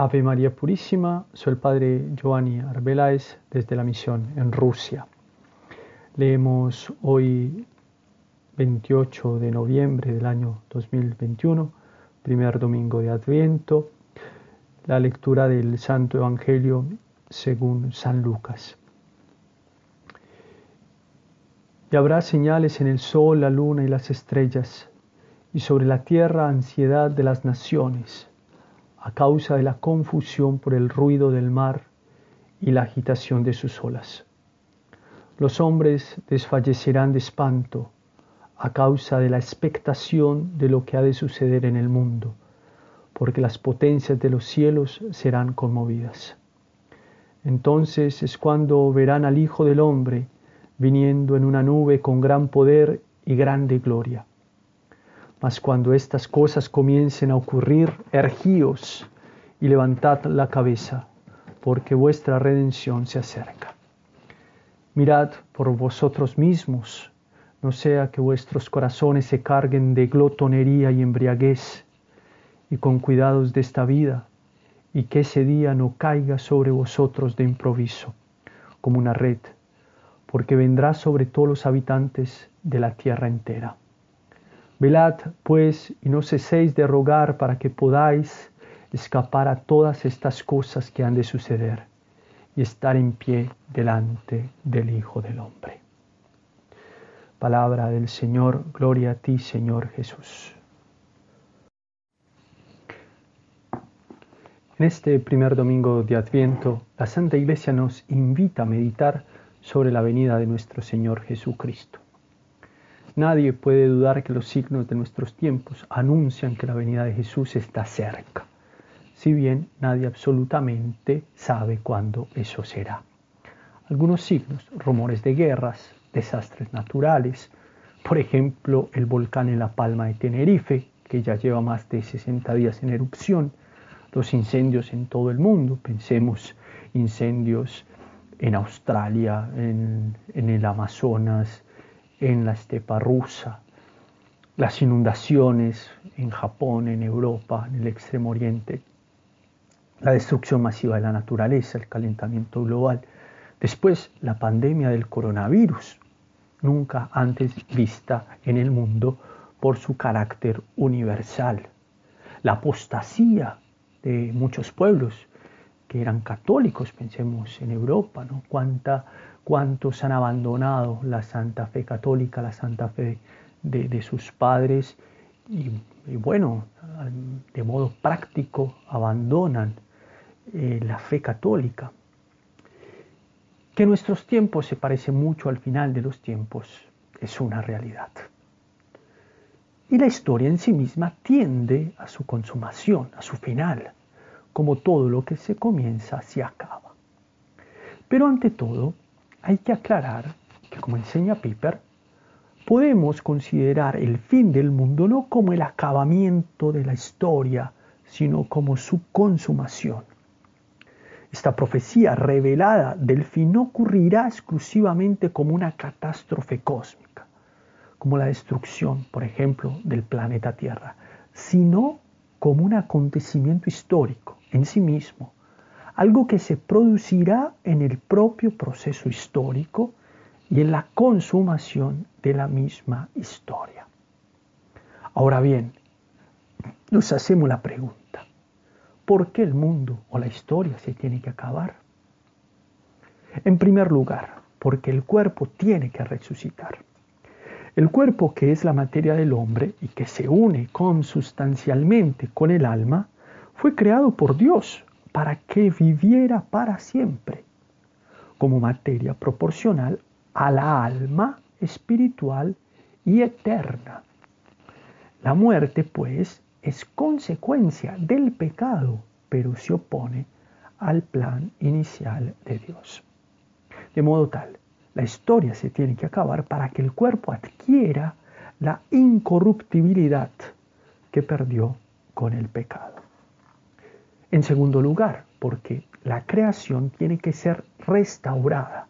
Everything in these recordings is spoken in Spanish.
Ave María Purísima, soy el Padre Giovanni Arbeláez desde la misión en Rusia. Leemos hoy 28 de noviembre del año 2021, primer domingo de Adviento, la lectura del Santo Evangelio según San Lucas. Y habrá señales en el sol, la luna y las estrellas, y sobre la tierra ansiedad de las naciones, a causa de la confusión por el ruido del mar y la agitación de sus olas. Los hombres desfallecerán de espanto a causa de la expectación de lo que ha de suceder en el mundo, porque las potencias de los cielos serán conmovidas. Entonces es cuando verán al Hijo del Hombre viniendo en una nube con gran poder y grande gloria. Mas cuando estas cosas comiencen a ocurrir, ergíos y levantad la cabeza, porque vuestra redención se acerca. Mirad por vosotros mismos, no sea que vuestros corazones se carguen de glotonería y embriaguez, y con cuidados de esta vida, y que ese día no caiga sobre vosotros de improviso, como una red, porque vendrá sobre todos los habitantes de la tierra entera. Velad, pues, y no ceséis de rogar para que podáis escapar a todas estas cosas que han de suceder y estar en pie delante del Hijo del Hombre. Palabra del Señor, gloria a ti, Señor Jesús. En este primer domingo de Adviento, la Santa Iglesia nos invita a meditar sobre la venida de nuestro Señor Jesucristo. Nadie puede dudar que los signos de nuestros tiempos anuncian que la venida de Jesús está cerca, si bien nadie absolutamente sabe cuándo eso será. Algunos signos, rumores de guerras, desastres naturales, por ejemplo el volcán en la Palma de Tenerife, que ya lleva más de 60 días en erupción, los incendios en todo el mundo, pensemos incendios en Australia, en, en el Amazonas, en la estepa rusa, las inundaciones en Japón, en Europa, en el Extremo Oriente, la destrucción masiva de la naturaleza, el calentamiento global, después la pandemia del coronavirus, nunca antes vista en el mundo por su carácter universal, la apostasía de muchos pueblos que eran católicos, pensemos en Europa, ¿no? Cuánta cuántos han abandonado la santa fe católica, la santa fe de, sus padres y, bueno, de modo práctico abandonan eh, la fe católica. Que nuestros tiempos se parecen mucho al final de los tiempos es una realidad. Y la historia en sí misma tiende a su consumación, a su final, como todo lo que se comienza se acaba. Pero ante todo, hay que aclarar que, como enseña Piper, podemos considerar el fin del mundo no como el acabamiento de la historia, sino como su consumación. Esta profecía revelada del fin no ocurrirá exclusivamente como una catástrofe cósmica, como la destrucción, por ejemplo, del planeta Tierra, sino como un acontecimiento histórico en sí mismo, algo que se producirá en el propio proceso histórico y en la consumación de la misma historia. Ahora bien, nos hacemos la pregunta, ¿por qué el mundo o la historia se tiene que acabar? En primer lugar, porque el cuerpo tiene que resucitar. El cuerpo, que es la materia del hombre y que se une consustancialmente con el alma, fue creado por Dios para que viviera para siempre, como materia proporcional a la alma espiritual y eterna. La muerte, pues, es consecuencia del pecado, pero se opone al plan inicial de Dios. De modo tal, la historia se tiene que acabar para que el cuerpo adquiera la incorruptibilidad que perdió con el pecado. En segundo lugar, porque la creación tiene que ser restaurada,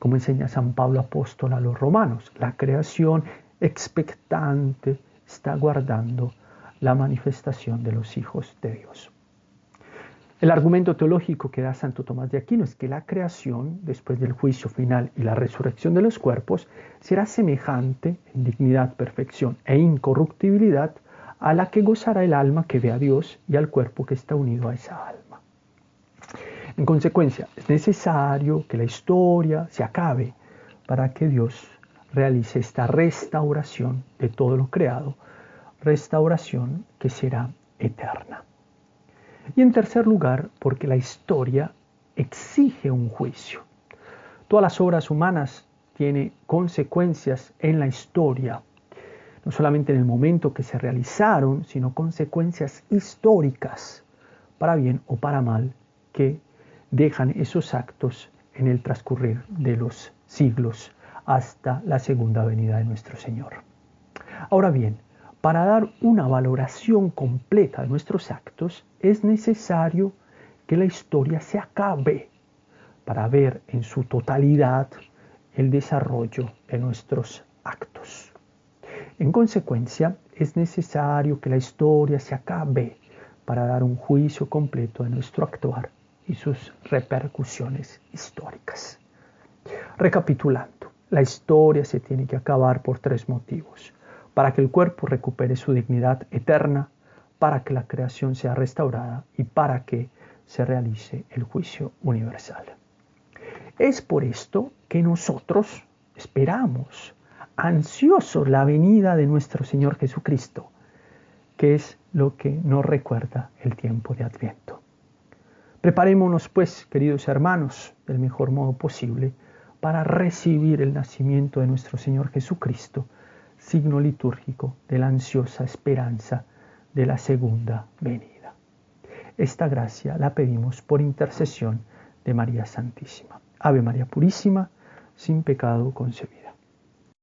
como enseña San Pablo apóstol a los romanos. La creación expectante está guardando la manifestación de los hijos de Dios. El argumento teológico que da Santo Tomás de Aquino es que la creación, después del juicio final y la resurrección de los cuerpos, será semejante en dignidad, perfección e incorruptibilidad a la que gozará el alma que ve a Dios y al cuerpo que está unido a esa alma. En consecuencia, es necesario que la historia se acabe para que Dios realice esta restauración de todo lo creado, restauración que será eterna. Y en tercer lugar, porque la historia exige un juicio. Todas las obras humanas tienen consecuencias en la historia, no solamente en el momento que se realizaron, sino consecuencias históricas, para bien o para mal, que dejan esos actos en el transcurrir de los siglos hasta la segunda venida de nuestro Señor. Ahora bien, para dar una valoración completa de nuestros actos es necesario que la historia se acabe para ver en su totalidad el desarrollo de nuestros. En consecuencia, es necesario que la historia se acabe para dar un juicio completo de nuestro actuar y sus repercusiones históricas. Recapitulando, la historia se tiene que acabar por tres motivos para que el cuerpo recupere su dignidad eterna, para que la creación sea restaurada y para que se realice el juicio universal. Es por esto que nosotros esperamos ansiosos la venida de nuestro Señor Jesucristo, que es lo que nos recuerda el tiempo de Adviento. Preparémonos pues, queridos hermanos, del mejor modo posible para recibir el nacimiento de nuestro Señor Jesucristo, signo litúrgico de la ansiosa esperanza de la segunda venida. Esta gracia la pedimos por intercesión de María Santísima. Ave María Purísima, sin pecado concebida.